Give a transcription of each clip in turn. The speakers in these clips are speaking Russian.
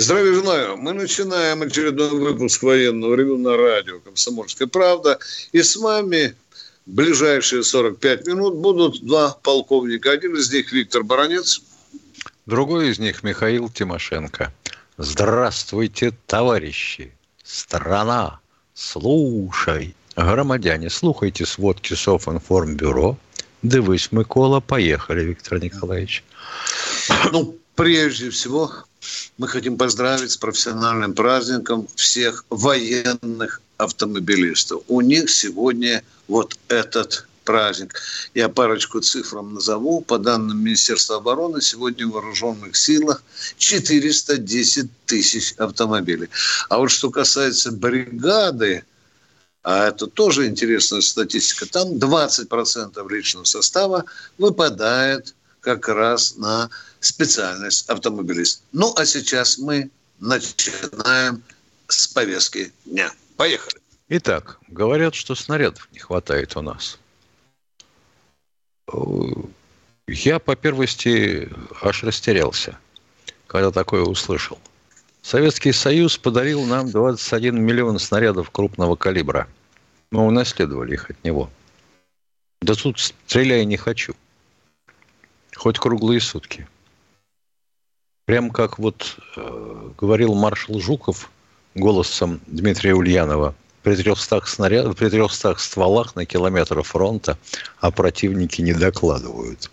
Здравия желаю. Мы начинаем очередной выпуск военного ревю на радио «Комсомольская правда». И с вами ближайшие 45 минут будут два полковника. Один из них Виктор Баранец. Другой из них Михаил Тимошенко. Здравствуйте, товарищи! Страна, слушай! Громадяне, слухайте сводки Софинформбюро. Дивись, Микола, поехали, Виктор Николаевич. Ну, прежде всего, мы хотим поздравить с профессиональным праздником всех военных автомобилистов. У них сегодня вот этот праздник. Я парочку цифрам назову. По данным Министерства обороны, сегодня в вооруженных силах 410 тысяч автомобилей. А вот что касается бригады, а это тоже интересная статистика, там 20% личного состава выпадает как раз на специальность автомобилист. Ну, а сейчас мы начинаем с повестки дня. Поехали. Итак, говорят, что снарядов не хватает у нас. Я по первости аж растерялся, когда такое услышал. Советский Союз подарил нам 21 миллион снарядов крупного калибра. Мы унаследовали их от него. Да тут стреляй не хочу. Хоть круглые сутки. Прям как вот э, говорил маршал Жуков голосом Дмитрия Ульянова, при 300, снаряд, при 300 стволах на километр фронта, а противники не докладывают.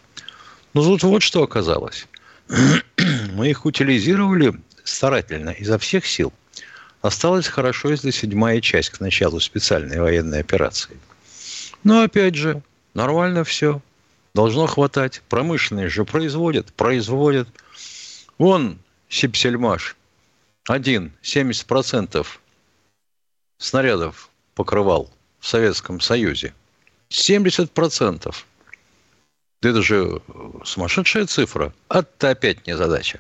Ну, тут вот что оказалось. Мы их утилизировали старательно, изо всех сил. Осталась хорошо, если седьмая часть к началу специальной военной операции. Но опять же, нормально все. Должно хватать. Промышленные же производят, производят – Вон Сипсельмаш. Один, 70% снарядов покрывал в Советском Союзе. 70%. Да это же сумасшедшая цифра. А это опять не задача.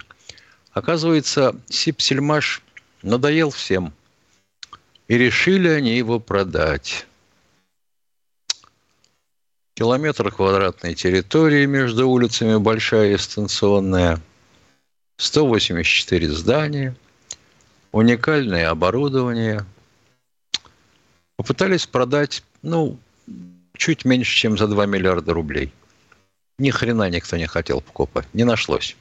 Оказывается, Сипсельмаш надоел всем. И решили они его продать. Километр квадратной территории между улицами большая и станционная – 184 здания, уникальное оборудование. Попытались продать, ну, чуть меньше, чем за 2 миллиарда рублей. Ни хрена никто не хотел покупать, не нашлось.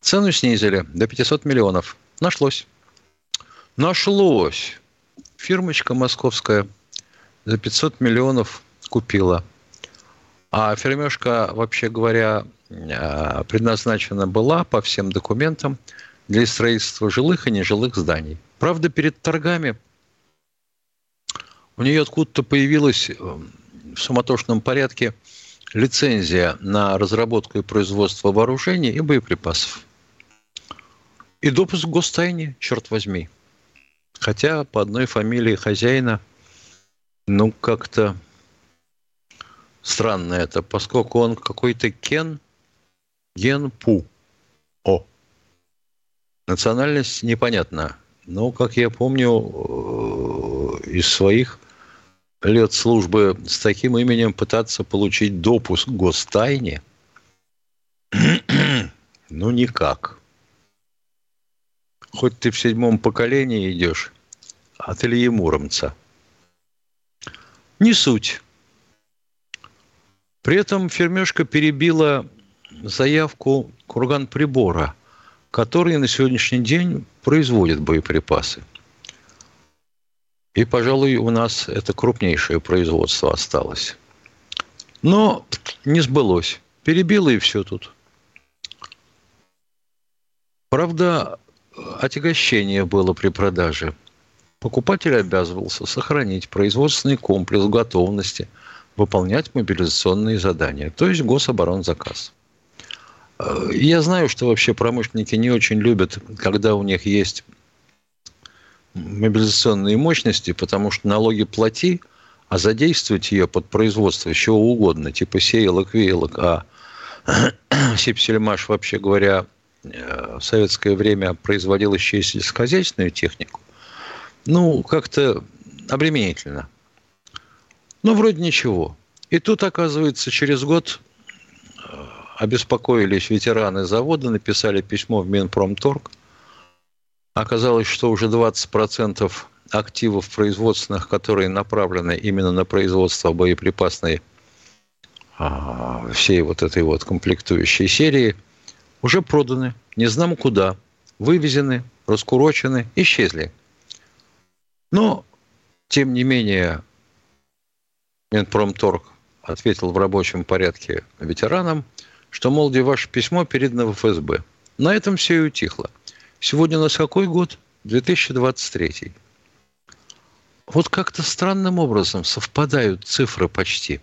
Цену снизили до 500 миллионов. Нашлось. Нашлось. Фирмочка московская за 500 миллионов купила. А фермешка, вообще говоря, предназначена была по всем документам для строительства жилых и нежилых зданий. Правда, перед торгами у нее откуда-то появилась э, в суматошном порядке лицензия на разработку и производство вооружений и боеприпасов. И допуск к гостайне, черт возьми. Хотя по одной фамилии хозяина, ну, как-то странно это, поскольку он какой-то Кен – Генпу. О. Национальность непонятна. Но, как я помню, э, из своих лет службы с таким именем пытаться получить допуск к гостайне, ну, никак. Хоть ты в седьмом поколении идешь от Ильи Муромца. Не суть. При этом фермешка перебила заявку курган прибора, который на сегодняшний день производит боеприпасы. И, пожалуй, у нас это крупнейшее производство осталось. Но не сбылось. Перебило и все тут. Правда, отягощение было при продаже. Покупатель обязывался сохранить производственный комплекс готовности выполнять мобилизационные задания, то есть гособоронзаказ. Я знаю, что вообще промышленники не очень любят, когда у них есть мобилизационные мощности, потому что налоги плати, а задействовать ее под производство чего угодно, типа сеялок, веялок, а сепсельмаш, вообще говоря, э, в советское время производил еще и сельскохозяйственную технику, ну, как-то обременительно. Ну, вроде ничего. И тут, оказывается, через год обеспокоились ветераны завода, написали письмо в Минпромторг – Оказалось, что уже 20% активов производственных, которые направлены именно на производство боеприпасной а, всей вот этой вот комплектующей серии, уже проданы, не знам куда, вывезены, раскурочены, исчезли. Но, тем не менее, Минпромторг ответил в рабочем порядке ветеранам, что, мол, ваше письмо передано в ФСБ. На этом все и утихло – Сегодня у нас какой год? 2023. Вот как-то странным образом совпадают цифры почти.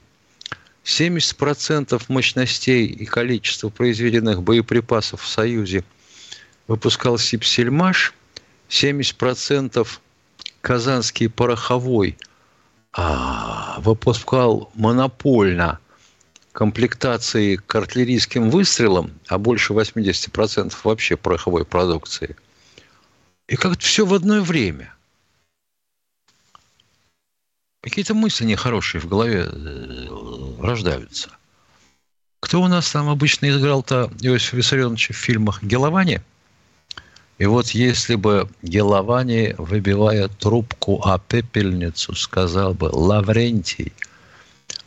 70% мощностей и количества произведенных боеприпасов в Союзе выпускал Сипсельмаш, 70% Казанский пороховой а, выпускал монопольно комплектации к артиллерийским выстрелам, а больше 80% вообще пороховой продукции. И как-то все в одно время. Какие-то мысли нехорошие в голове э, рождаются. Кто у нас там обычно играл-то Иосиф Виссарионович в фильмах? Геловани? И вот если бы Геловани, выбивая трубку о пепельницу, сказал бы «Лаврентий»,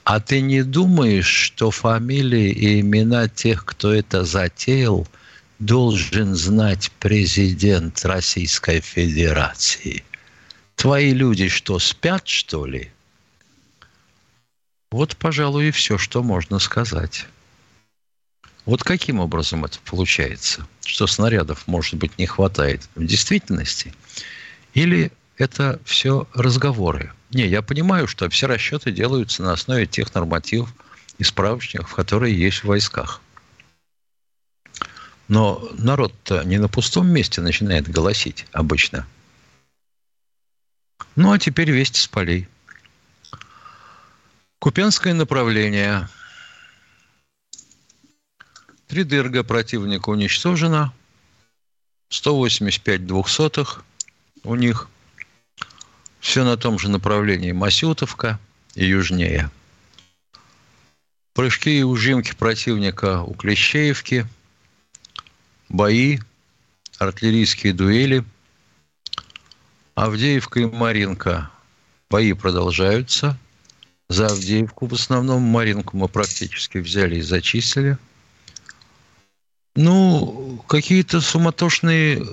а ты не думаешь, что фамилии и имена тех, кто это затеял, должен знать президент Российской Федерации? Твои люди что, спят, что ли? Вот, пожалуй, и все, что можно сказать. Вот каким образом это получается? Что снарядов, может быть, не хватает в действительности? Или это все разговоры? Не, я понимаю, что все расчеты делаются на основе тех нормативов и справочников, которые есть в войсках. Но народ-то не на пустом месте начинает голосить обычно. Ну, а теперь вести с полей. Купенское направление. Три дырга противника уничтожено. 185 двухсотых у них. Все на том же направлении Масютовка и южнее. Прыжки и ужимки противника у Клещеевки, бои, артиллерийские дуэли. Авдеевка и Маринка. Бои продолжаются. За Авдеевку в основном Маринку мы практически взяли и зачислили. Ну, какие-то суматошные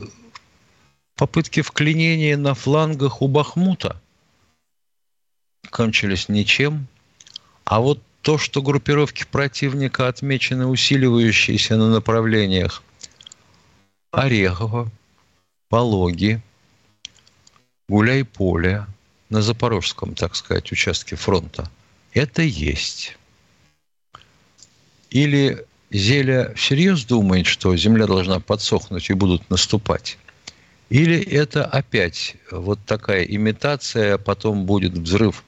попытки вклинения на флангах у Бахмута кончились ничем. А вот то, что группировки противника отмечены усиливающиеся на направлениях Орехово, Пологи, Гуляй-Поле, на запорожском, так сказать, участке фронта, это есть. Или Зеля всерьез думает, что земля должна подсохнуть и будут наступать? Или это опять вот такая имитация, потом будет взрыв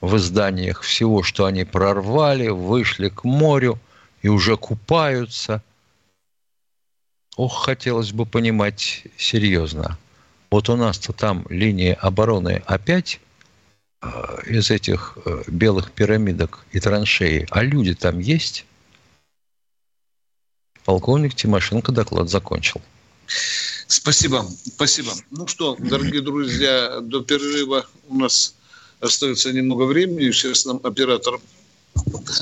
в изданиях всего, что они прорвали, вышли к морю и уже купаются. Ох, хотелось бы понимать серьезно. Вот у нас-то там линия обороны опять э, из этих э, белых пирамидок и траншеи, а люди там есть? Полковник Тимошенко доклад закончил. Спасибо, спасибо. Ну что, дорогие друзья, до перерыва у нас остается немного времени. Сейчас нам оператор...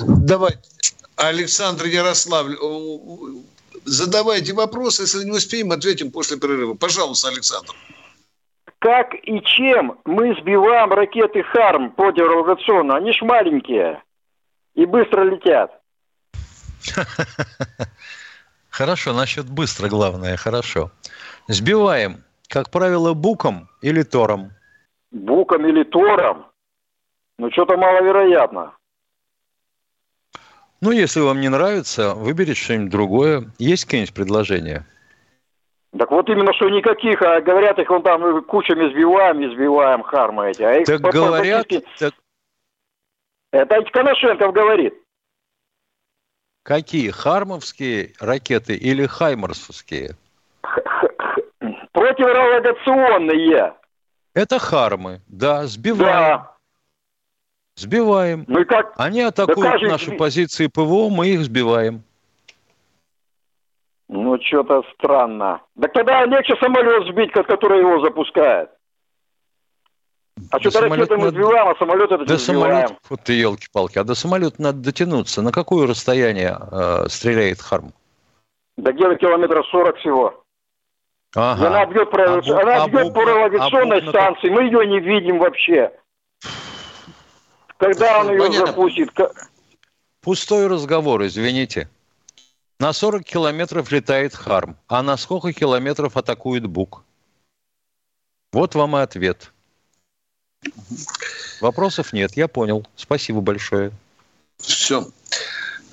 Давай, Александр Ярославль, задавайте вопросы, если не успеем, ответим после перерыва. Пожалуйста, Александр. Как и чем мы сбиваем ракеты ХАРМ противореволюционно? Они ж маленькие и быстро летят. Хорошо, насчет быстро главное, хорошо. Сбиваем, как правило, буком или тором. Буком или тором? Ну, что-то маловероятно. Ну, если вам не нравится, выберите что-нибудь другое. Есть какие-нибудь предложения? Так вот именно, что никаких, а говорят их вон там кучами сбиваем, избиваем хармы эти. А их так говорят... Так... Это Коношенков говорит. Какие? Хармовские ракеты или хаймарсовские? Противорадиационные. Это хармы, да, сбиваем. Да. Сбиваем. Ну и как? Они атакуют да наши сби... позиции ПВО, мы их сбиваем. Ну, что-то странно. Так тогда легче самолет сбить, который его запускает. А что-то ракеты мы надо... сбиваем, а самолет это да самолет, Вот ты елки-палки. А до самолета надо дотянуться. На какое расстояние э, стреляет Харм? Да где-то километров 40 всего. Ага. она бьет, про... а она а бьет по радиационной а станции, мы ее не видим вообще. Когда он ее Понятно. запустит? Пустой разговор, извините. На 40 километров летает Харм, а на сколько километров атакует Бук? Вот вам и ответ. Вопросов нет, я понял. Спасибо большое. Все.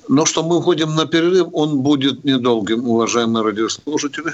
Ну что, мы уходим на перерыв. Он будет недолгим, уважаемые радиослушатели.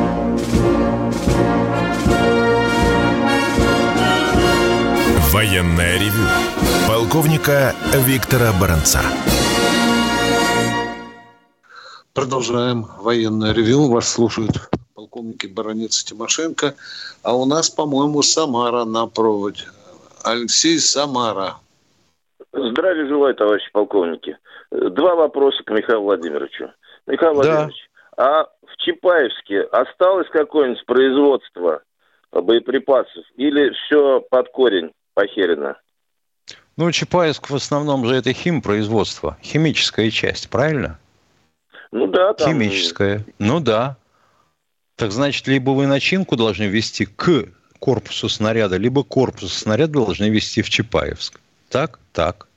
Военная ревю. Полковника Виктора Баранца. Продолжаем военное ревю. Вас слушают полковники Баранец и Тимошенко. А у нас, по-моему, Самара на проводе. Алексей Самара. Здравия желаю, товарищи полковники. Два вопроса к Михаилу Владимировичу. Михаил да. Владимирович, а в Чапаевске осталось какое-нибудь производство боеприпасов или все под корень похерено? Ну, Чапаевск в основном же это химпроизводство, химическая часть, правильно? Ну да. Там... Химическая. Ну да. Так значит, либо вы начинку должны вести к корпусу снаряда, либо корпус снаряда должны вести в Чапаевск. Так? Так.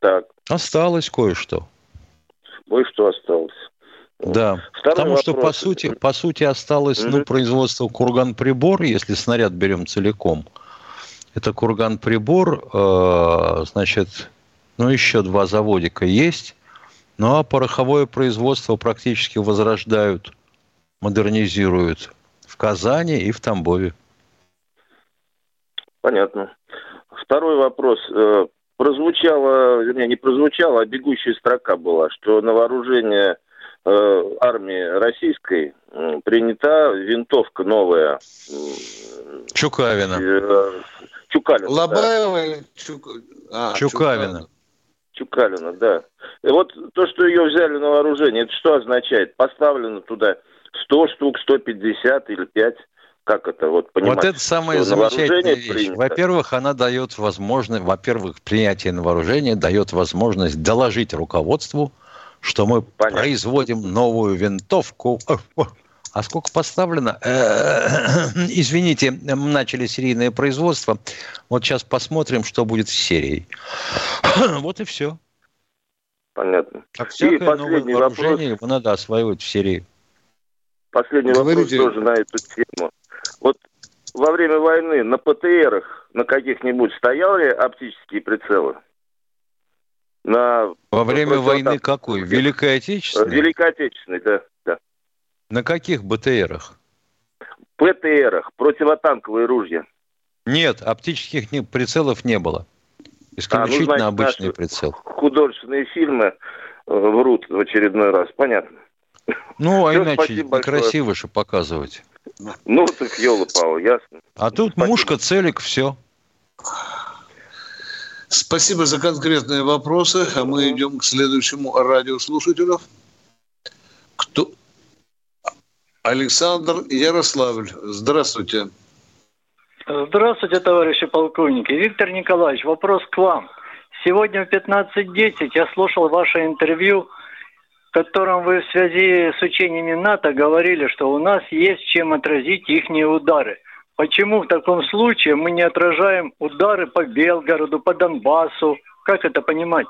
Так. Осталось кое-что. Кое-что осталось. Да, Второй потому вопрос. что по сути, по сути осталось mm-hmm. ну, производство курган-прибор, если снаряд берем целиком. Это курган-прибор, э, значит, ну еще два заводика есть. Ну а пороховое производство практически возрождают, модернизируют в Казани и в Тамбове. Понятно. Второй вопрос. Э, прозвучало, вернее, не прозвучало, а бегущая строка была, что на вооружение э, армии российской принята винтовка новая. Чукавина. Чукалина. Лобаева да. Чук... а, Чукавина. Чукавина. Чукалина, да. И вот то, что ее взяли на вооружение, это что означает? Поставлено туда 100 штук, 150 или 5? Как это вот понимать? Вот это самая замечательная вещь. Во-первых, она дает возможность, во-первых, принятие на вооружение дает возможность доложить руководству, что мы Понятно. производим новую винтовку. А сколько поставлено? Э, извините, мы начали серийное производство. Вот сейчас посмотрим, что будет с серией. Вот и все. Понятно. Как всякое и последний новое вооружение вопрос. его надо осваивать в серии. Последний Говорите. вопрос тоже на эту тему. Вот во время войны на ПТРах на каких-нибудь стояли оптические прицелы? На... Во время войны какой? Великой Отечественной? Великой Отечественной, да. На каких БТРах? ПТРах, противотанковые ружья. Нет, оптических прицелов не было. Исключительно а, ну, значит, обычный прицел. Художественные фильмы э, врут в очередной раз, понятно. Ну, а Все, иначе некрасиво же показывать. Ну, так елы пау ясно. А тут спасибо. мушка, целик, все. Спасибо за конкретные вопросы. А мы идем к следующему радиослушателю. Кто, Александр Ярославль. Здравствуйте. Здравствуйте, товарищи полковники. Виктор Николаевич, вопрос к вам. Сегодня в 15.10 я слушал ваше интервью котором вы в связи с учениями НАТО говорили, что у нас есть чем отразить их удары. Почему в таком случае мы не отражаем удары по Белгороду, по Донбассу? Как это понимать?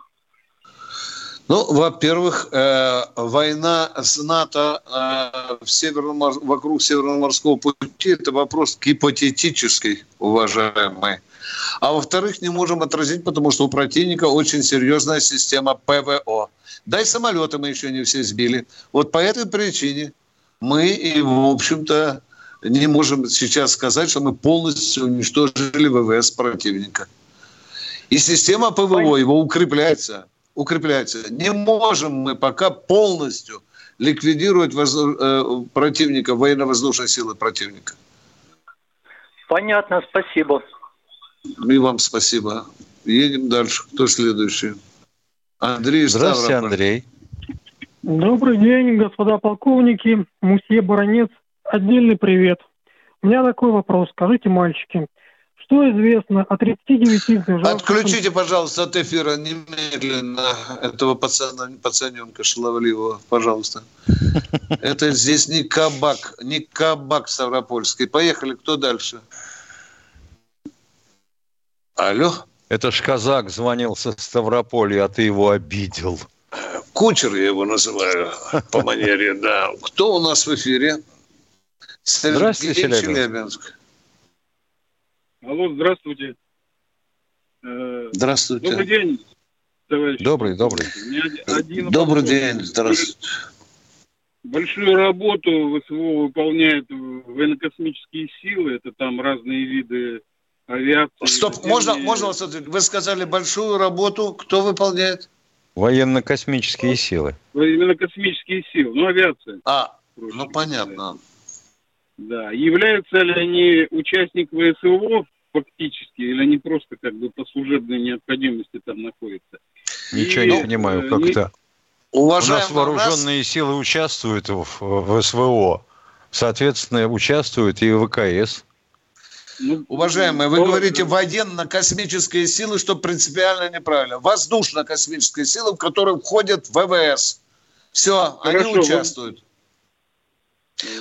Ну, во-первых, э, война с НАТО э, в Северном, вокруг Северного морского пути – это вопрос гипотетический, уважаемый. А во-вторых, не можем отразить, потому что у противника очень серьезная система ПВО. Да и самолеты мы еще не все сбили. Вот по этой причине мы и, в общем-то, не можем сейчас сказать, что мы полностью уничтожили ВВС противника. И система ПВО его укрепляется. Укрепляется. Не можем мы пока полностью ликвидировать воз... э, противника, военно-воздушной силы противника. Понятно, спасибо. И вам спасибо. Едем дальше. Кто следующий? Андрей Здравствуйте, Ставрополь. Андрей. Добрый день, господа полковники. Мусье Баронец. Отдельный привет. У меня такой вопрос. Скажите, мальчики, что известно о 39 сбежавших... Отключите, пожалуйста, от эфира немедленно этого пацана, пацаненка шаловливого, пожалуйста. Это здесь не кабак, не кабак Ставропольский. Поехали, кто дальше? Алло? Это ж казак звонил со Ставрополья, а ты его обидел. Кучер я его называю по манере, да. Кто у нас в эфире? Здравствуйте, Челябинск. Челябинск. Алло, здравствуйте. Э, здравствуйте. Добрый день, товарищ. Добрый, добрый. Один добрый вопрос. день, здравствуйте. Большую работу ВСВО выполняют военно-космические силы. Это там разные виды авиации. Стоп, можно, можно вас ответить? Вы сказали большую работу. Кто выполняет? Военно-космические силы. Военно-космические силы. Ну, авиация. А, ну понятно. Да. Являются ли они участниками ВСО фактически, или они просто как бы по служебной необходимости там находятся? Ничего И, не понимаю, как это. Уважаемый, у нас вооруженные нас... силы участвуют в, в СВО. Соответственно, участвуют и ВКС. Ну, Уважаемые, вы ну, говорите военно-космические силы, что принципиально неправильно. Воздушно-космические силы, в которые входят ВВС. Все, Хорошо, они участвуют.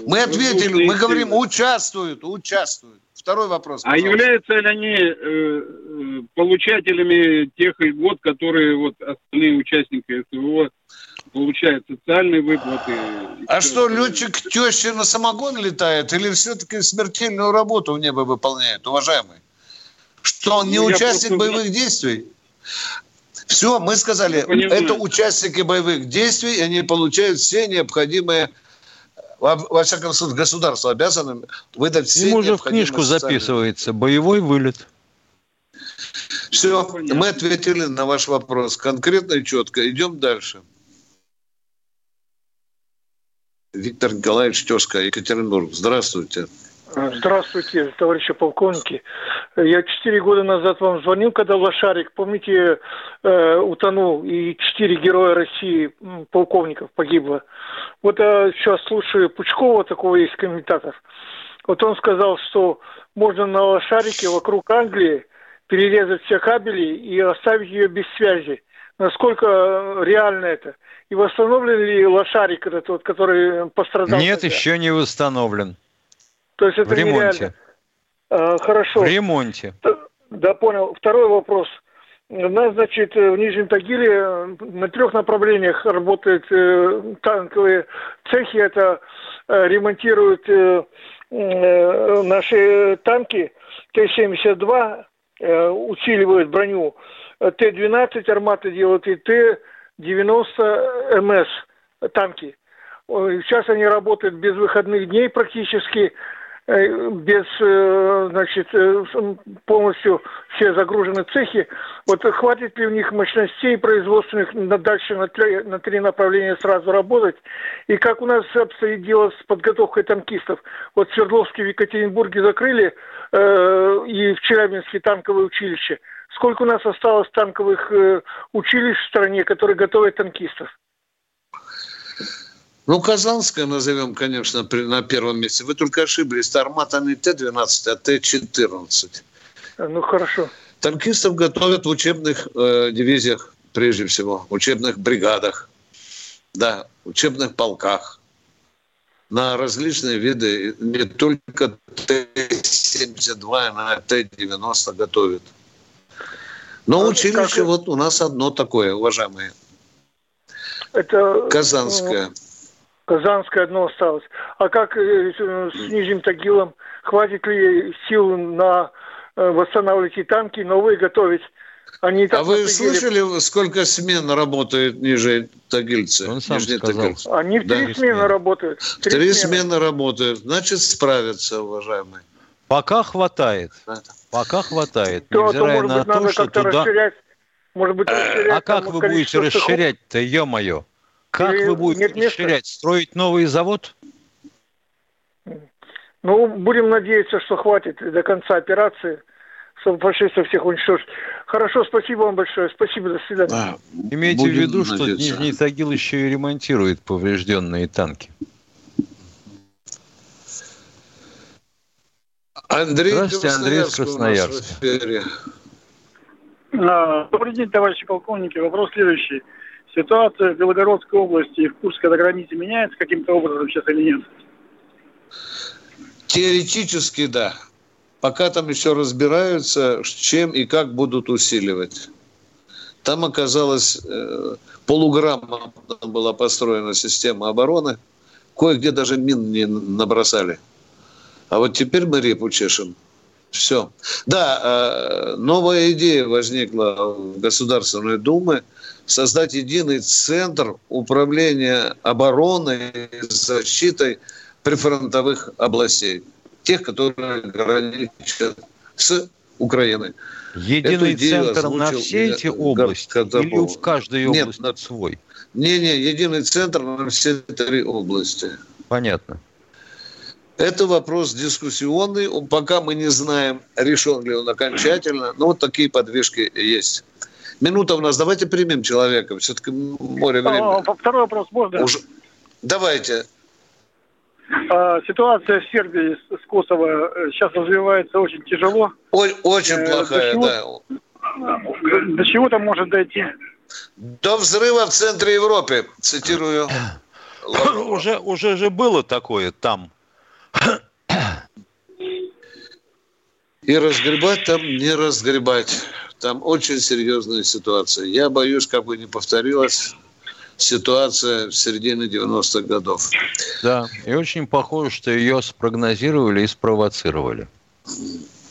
Мы ответили, мы говорим, участвуют, участвуют. Второй вопрос. А пожалуйста. А являются ли они э, э, получателями тех льгот, которые вот остальные участники СВО получают социальные выплаты? А что, летчик тещи на самогон летает или все-таки смертельную работу в небо выполняет, уважаемый? Что он не ну, участник просто... боевых действий? Все, мы сказали, это участники боевых действий, и они получают все необходимые во, всяком случае, государство обязано выдать все Ему уже в книжку записывается боевой вылет. Все, мы ответили на ваш вопрос конкретно и четко. Идем дальше. Виктор Николаевич Тезка, Екатеринбург. Здравствуйте. Здравствуйте, товарищи полковники. Я четыре года назад вам звонил, когда Лошарик, помните, э, утонул, и четыре героя России, полковников погибло. Вот я сейчас слушаю Пучкова, такого есть комментатор. Вот он сказал, что можно на Лошарике вокруг Англии перерезать все кабели и оставить ее без связи. Насколько реально это? И восстановлен ли лошарик этот, вот, который пострадал? Нет, тогда? еще не восстановлен. То есть это в ремонте. А, хорошо. В ремонте. Да, понял. Второй вопрос. У нас, значит, в Нижнем Тагиле на трех направлениях работают э, танковые цехи. Это э, ремонтируют э, наши танки Т-72, э, усиливают броню. Т-12 арматы делают и Т-90 МС танки. Сейчас они работают без выходных дней практически. Э, без, э, значит, э, полностью все загружены цехи. Вот хватит ли у них мощностей производственных на дальше на три, на три направления сразу работать? И как у нас обстоит дело с подготовкой танкистов? Вот Свердловске в Екатеринбурге закрыли и в Челябинске танковое училище. Сколько у нас осталось танковых училищ в стране, которые готовят танкистов? Ну, Казанская назовем, конечно, на первом месте. Вы только ошиблись. Тармата не Т-12, а Т-14. Ну, хорошо. Танкистов готовят в учебных э, дивизиях, прежде всего, в учебных бригадах. да, учебных полках на различные виды, не только Т-72, на Т-90 готовят. Но а училище как... вот у нас одно такое, уважаемые. Это Казанское. Казанское одно осталось. А как э, с Нижним Тагилом? Хватит ли сил на э, восстанавливать и танки, новые готовить? Они а вы слышали, сколько смен работает ниже Тагильцы? Он сам сказал. Они в три да. смены работают. Три, три смены. смены работают. Значит, справятся, уважаемые. Пока хватает. Пока хватает. То, Невзирая то, на быть, то, что туда... Расширять, может быть, расширять, а как вы будете расширять-то, ё-моё? Как Или вы будете расширять? Места? Строить новый завод? Ну, будем надеяться, что хватит до конца операции – чтобы фашистов всех уничтожить. Хорошо, спасибо вам большое. Спасибо, до свидания. А, Имейте в виду, надеяться. что Нижний Тагил еще и ремонтирует поврежденные танки. Андрей Здравствуйте, Андрей из Красноярска. А, добрый день, товарищи полковники. Вопрос следующий. Ситуация в Белгородской области и в Курской на границе меняется каким-то образом сейчас или нет? Теоретически да. Пока там еще разбираются, чем и как будут усиливать. Там оказалось э, полуграммно была построена система обороны. Кое-где даже мин не набросали. А вот теперь мы репу чешем. Все. Да, э, новая идея возникла в Государственной Думе создать единый центр управления обороной и защитой прифронтовых областей тех, которые граничат с Украиной. Единый центр на все эти области Катапов. или в каждой области Нет, свой? Не-не, единый центр на все три области. Понятно. Это вопрос дискуссионный. Пока мы не знаем, решен ли он окончательно. Но вот такие подвижки есть. Минута у нас. Давайте примем человека. Все-таки море а, времени. Второй вопрос можно? Уже... Давайте. А, ситуация в Сербии с Косово э, сейчас развивается очень тяжело. Ой, очень э, плохая, до чего, да. До чего там может дойти? До взрыва в центре Европы, цитирую. уже, уже же было такое там. И разгребать там не разгребать. Там очень серьезная ситуация. Я боюсь, как бы не повторилось ситуация в середине 90-х годов. Да, и очень похоже, что ее спрогнозировали и спровоцировали.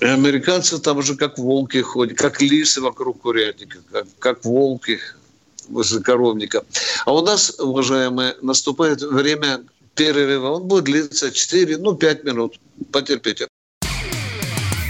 И американцы там уже как волки ходят, как лисы вокруг курятника, как, как волки возле коровника. А у нас, уважаемые, наступает время перерыва. Он будет длиться 4, ну, 5 минут. Потерпите.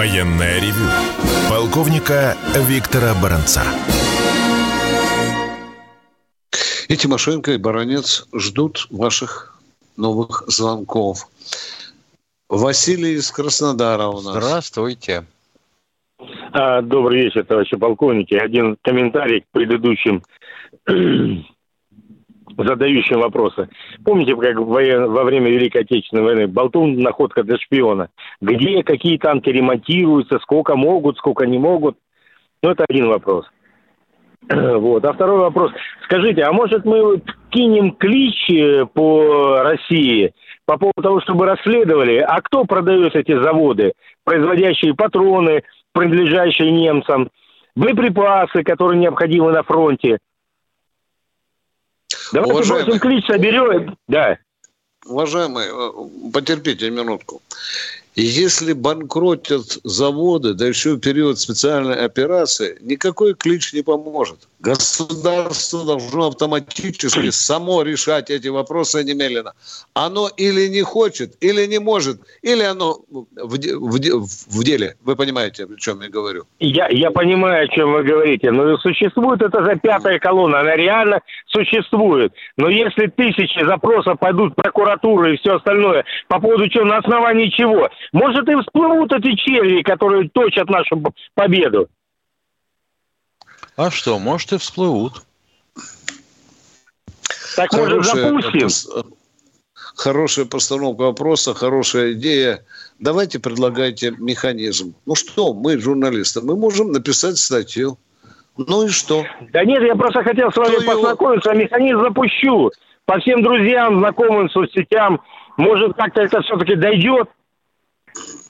Военное ревю полковника Виктора Баранца. И Тимошенко, и Баранец ждут ваших новых звонков. Василий из Краснодара у нас. Здравствуйте. А, добрый вечер, товарищи полковники. Один комментарий к предыдущим задающим вопросы. Помните, как во время Великой Отечественной войны Болтун находка для шпиона? Где какие танки ремонтируются, сколько могут, сколько не могут? Ну, это один вопрос. Вот. А второй вопрос. Скажите, а может мы кинем клич по России по поводу того, чтобы расследовали, а кто продает эти заводы, производящие патроны, принадлежащие немцам, боеприпасы, которые необходимы на фронте – Давайте Уважаемый... бросим клич, соберем. Да. Уважаемый, э, потерпите минутку. Если банкротят заводы, да еще в период специальной операции, никакой клич не поможет. Государство должно автоматически само решать эти вопросы немедленно. Оно или не хочет, или не может, или оно в, в, в деле. Вы понимаете, о чем я говорю? Я, я понимаю, о чем вы говорите. Но существует это за пятая колонна. Она реально существует. Но если тысячи запросов пойдут в прокуратуру и все остальное, по поводу чего, на основании чего, может и всплывут эти черви, которые точат нашу победу. А что, может и всплывут. Так может запустим? Хорошая постановка вопроса, хорошая идея. Давайте предлагайте механизм. Ну что, мы журналисты, мы можем написать статью. Ну и что? Да нет, я просто хотел с вами Кто познакомиться, его... механизм запущу. По всем друзьям, знакомым, соцсетям. Может, как-то это все-таки дойдет?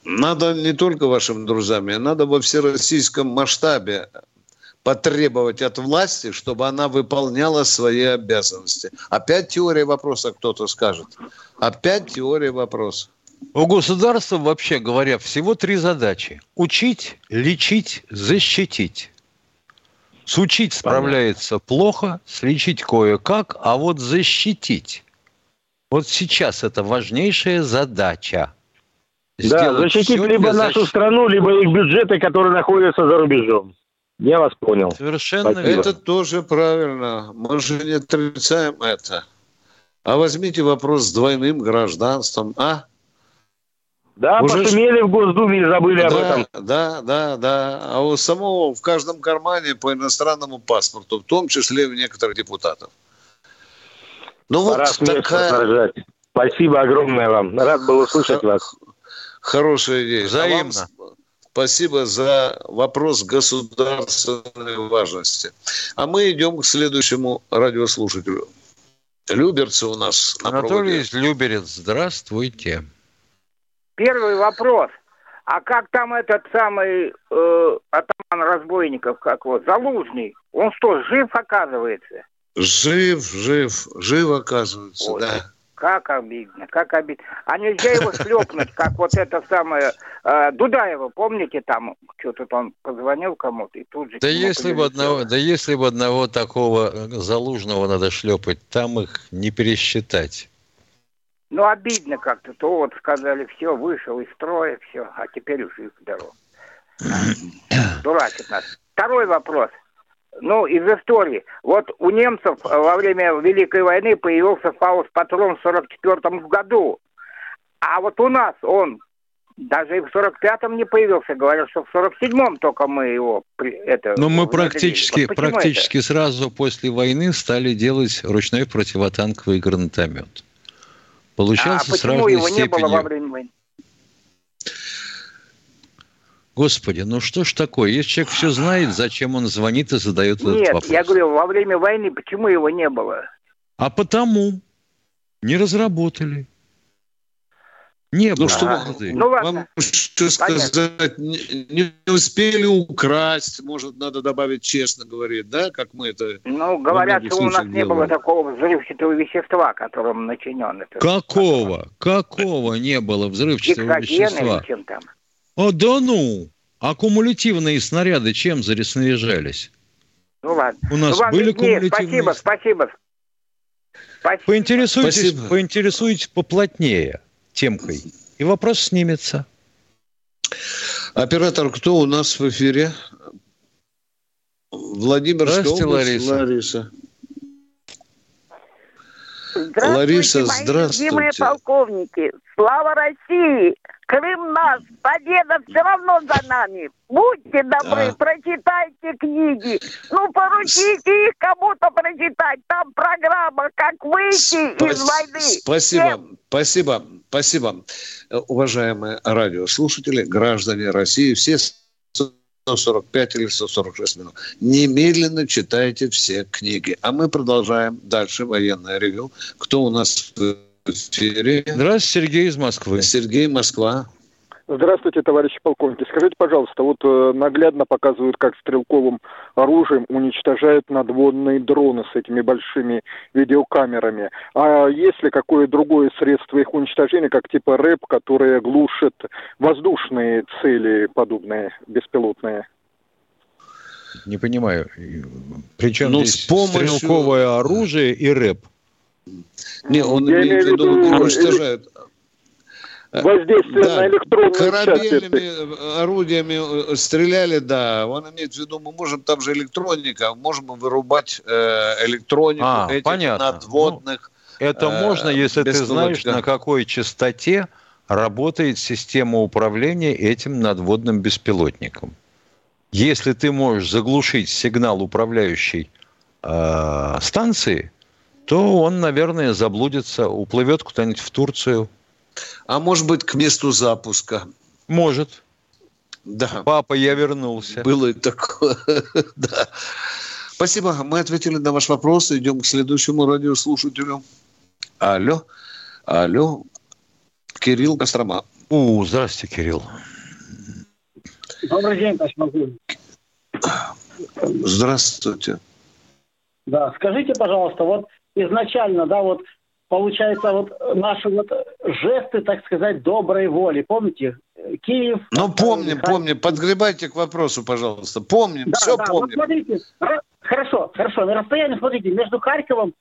Надо не только вашим друзьям, надо во всероссийском масштабе потребовать от власти, чтобы она выполняла свои обязанности. Опять теория вопроса кто-то скажет. Опять теория вопроса. У государства, вообще говоря, всего три задачи. Учить, лечить, защитить. С учить справляется плохо, слечить кое-как, а вот защитить. Вот сейчас это важнейшая задача. Да, защитить либо нашу защ... страну, либо их бюджеты, которые находятся за рубежом. Я вас понял. Совершенно Спасибо. Это тоже правильно. Мы же не отрицаем это. А возьмите вопрос с двойным гражданством, а? Да, Уже пошумели в Госдуме и забыли да, об этом. Да, да, да. А у самого в каждом кармане по иностранному паспорту, в том числе у некоторых депутатов. Ну Пора вот такая... Спасибо огромное вам. Рад был услышать вас. Хорошая идея. Взаимно. А вам спасибо за вопрос государственной важности. А мы идем к следующему радиослушателю. Люберцы у нас. Анатолий из Люберец, здравствуйте. Первый вопрос. А как там этот самый э, атаман разбойников, как вот, Залужный? Он что, жив оказывается? Жив, жив, жив оказывается, Ой. да. Как обидно, как обидно. А нельзя его шлепнуть, как вот это самое э, Дудаева, помните, там что-то он позвонил кому-то и тут же... Да если, бы одного, да если бы одного такого э, залужного надо шлепать, там их не пересчитать. Ну, обидно как-то. То вот сказали, все, вышел из строя, все, а теперь уже их здоров. Дурачит нас. Второй вопрос ну, из истории. Вот у немцев э, во время Великой войны появился фаус-патрон в 44 году. А вот у нас он даже и в 45-м не появился. Говорят, что в 47-м только мы его... Это, Но мы практически, вот практически это? сразу после войны стали делать ручной противотанковый гранатомет. Получался а почему его степенью... не было во время войны? Господи, ну что ж такое? Если человек все знает, зачем он звонит и задает Нет, этот вопрос? я говорю, во время войны почему его не было? А потому не разработали. Не ну, что а, ну, ладно. Вам что сказать, не, не успели украсть, может, надо добавить честно говорить, да, как мы это... Ну, говорят, что у нас делаем. не было такого взрывчатого вещества, которым начинен это. Какого? Какого не было взрывчатого вещества? чем там? О, да ну! Аккумулятивные снаряды чем заряжались? Ну ладно. У нас ну, были кумулятивные... Спасибо, спасибо. спасибо. Поинтересуйтесь, спасибо. поинтересуйтесь поплотнее темкой, и вопрос снимется. Оператор, кто у нас в эфире? Владимир Здравствуйте, Лариса. Лариса. Здравствуйте, Лариса, мои здравствуйте. любимые полковники. Слава России! Крым наш, победа все равно за нами. Будьте добры, а. прочитайте книги. Ну, поручите их кому-то прочитать. Там программа «Как выйти Спас- из войны». Спасибо, Всем... спасибо, спасибо. Уважаемые радиослушатели, граждане России, все 145 или 146 минут. Немедленно читайте все книги. А мы продолжаем дальше военное ревю. Кто у нас в эфире? Здравствуйте, Сергей из Москвы. Сергей, Москва. Здравствуйте, товарищи полковники. Скажите, пожалуйста, вот э, наглядно показывают, как стрелковым оружием уничтожают надводные дроны с этими большими видеокамерами. А есть ли какое другое средство их уничтожения, как типа РЭП, которое глушит воздушные цели подобные, беспилотные? Не понимаю. Причем ну, здесь с помощью... стрелковое оружие и рэп? Не, он Я имеет в виду, уничтожает воздействие да, на электронную корабельными орудиями э, стреляли, да. Он имеет в виду, мы можем там же электроника, можем вырубать э, электронику а, этих понятно. надводных. Ну, это э, можно, если ты знаешь, на какой частоте работает система управления этим надводным беспилотником. Если ты можешь заглушить сигнал управляющей э, станции, то он, наверное, заблудится, уплывет куда-нибудь в Турцию. А может быть, к месту запуска? Может. Да. Папа, я вернулся. Было и такое, да. Спасибо. Мы ответили на ваш вопрос. Идем к следующему радиослушателю. Алло. Алло. Кирилл Кострома. У, здравствуйте, Кирилл. Добрый день, Товарищ Здравствуйте. Да, скажите, пожалуйста, вот изначально, да, вот получается, вот наши вот жесты, так сказать, доброй воли, помните? Киев. Ну, помним, Харьков. помним. Подгребайте к вопросу, пожалуйста. Помним, да, все да, помним. Вот смотрите, хорошо, хорошо. На расстоянии, смотрите, между Харьковом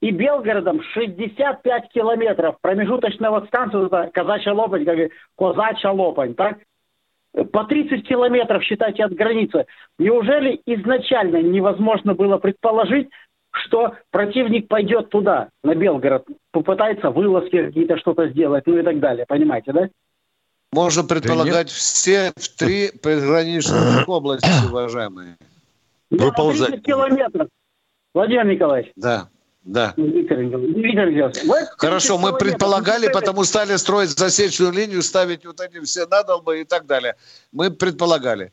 и Белгородом 65 километров. Промежуточная вот станция, это Казачья Лопань, как Козачья Лопань, так? По 30 километров, считайте, от границы. Неужели изначально невозможно было предположить, что противник пойдет туда, на Белгород, попытается вылазки какие-то что-то сделать, ну и так далее, понимаете, да? Можно предполагать да все в три приграничных области, уважаемые. Да, 30 километров. Владимир Николаевич. Да. Да. Виктор Николаевич. Хорошо, мы предполагали, потому стали строить засечную линию, ставить вот эти все надолбы и так далее. Мы предполагали.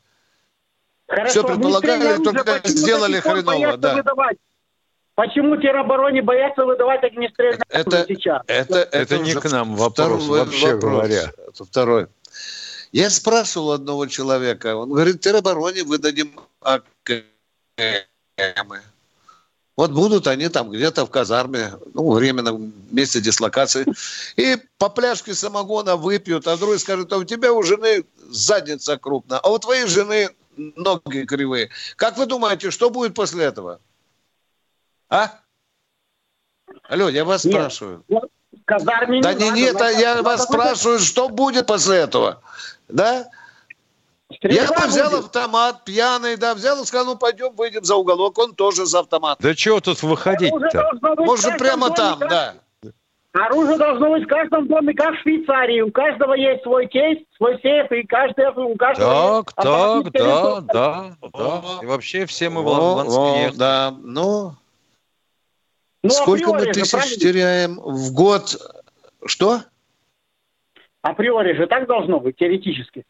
Хорошо, все предполагали, только сделали хреново. Да. Выдавать Почему теробороне боятся выдавать огнестрельное это, сейчас? Это, это, это не к нам вопрос, вообще вопрос. говоря. Это второй. Я спрашивал одного человека, он говорит, теробороне выдадим АКМы. Вот будут они там где-то в казарме, ну, временном месте дислокации, и по пляжке самогона выпьют, а другой скажет, а у тебя у жены задница крупная, а у твоей жены ноги кривые. Как вы думаете, что будет после этого? А? Алло, я вас нет, спрашиваю. казарме да не, надо, нет, надо, я надо, вас надо, спрашиваю, что будет после этого? Да? Стрельба я бы взял будет. автомат, пьяный, да, взял и сказал, ну пойдем, выйдем за уголок, он тоже за автомат. Да чего тут выходить-то? Может, прямо доме, там, как... да. Оружие должно быть в каждом доме, как в Швейцарии. У каждого есть свой кейс, свой сейф, и каждый, у каждого Так, так, да, да, да. И вообще все мы в Москве. Да, ну, ну, Сколько мы тысяч правильно? теряем в год? Что? Априори же так должно быть, теоретически.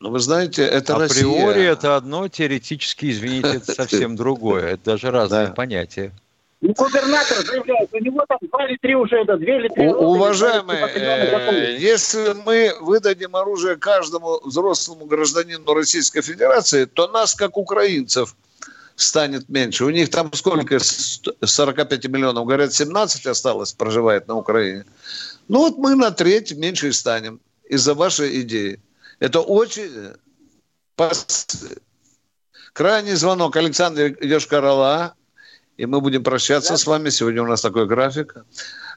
Ну, вы знаете, это Россия. Априори это одно, теоретически, извините, это совсем другое. Это даже разные да. понятия. Ну, губернатор заявляет, у него там два или три уже, это две или три. Уважаемые, э, если мы выдадим оружие каждому взрослому гражданину Российской Федерации, то нас, как украинцев, станет меньше. У них там сколько? 45 миллионов. Говорят, 17 осталось, проживает на Украине. Ну вот мы на треть меньше и станем из-за вашей идеи. Это очень... Крайний звонок. Александр Йошкарала. И мы будем прощаться с вами. Сегодня у нас такой график.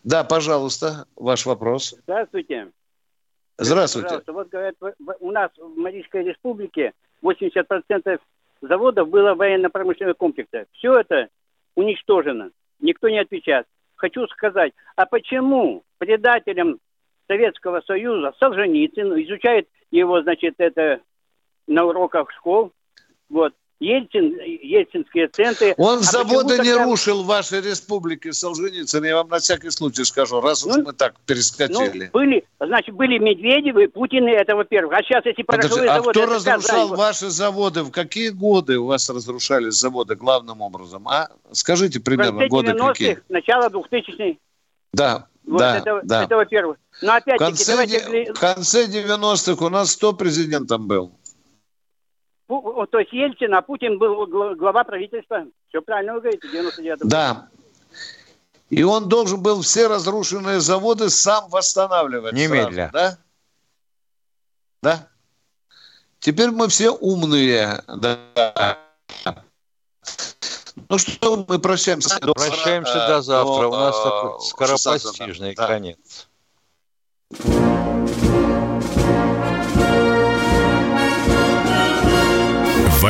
Да, пожалуйста, ваш вопрос. Здравствуйте. Здравствуйте. Пожалуйста. Вот говорят, у нас в Марийской республике 80% заводов было военно-промышленного комплекса. Все это уничтожено. Никто не отвечает. Хочу сказать, а почему предателям Советского Союза Солженицын изучает его, значит, это на уроках школ, вот, Ельцин, ельцинские центры. Он а заводы не тогда... рушил в вашей республике, Солженицын, я вам на всякий случай скажу, раз ну, мы так перескочили. Ну, были, значит, были Медведевы, Путины, это во-первых. А сейчас эти пороховые а заводы... А кто разрушал сказали? ваши заводы? В какие годы у вас разрушались заводы главным образом? А скажите примерно годы какие? начало 2000-х. Да, Вот да, это, да. это во-первых. Но опять-таки, в конце, давайте... в конце 90-х у нас кто президентом был? То есть Ельцин, а Путин был глава правительства. Все правильно вы говорите, 99 Да. И он должен был все разрушенные заводы сам восстанавливать. Немедля. Сразу, да? Да? Теперь мы все умные. Да. Ну что, мы прощаемся. Прощаемся до завтра. До, У нас такой скоропостижный да. конец.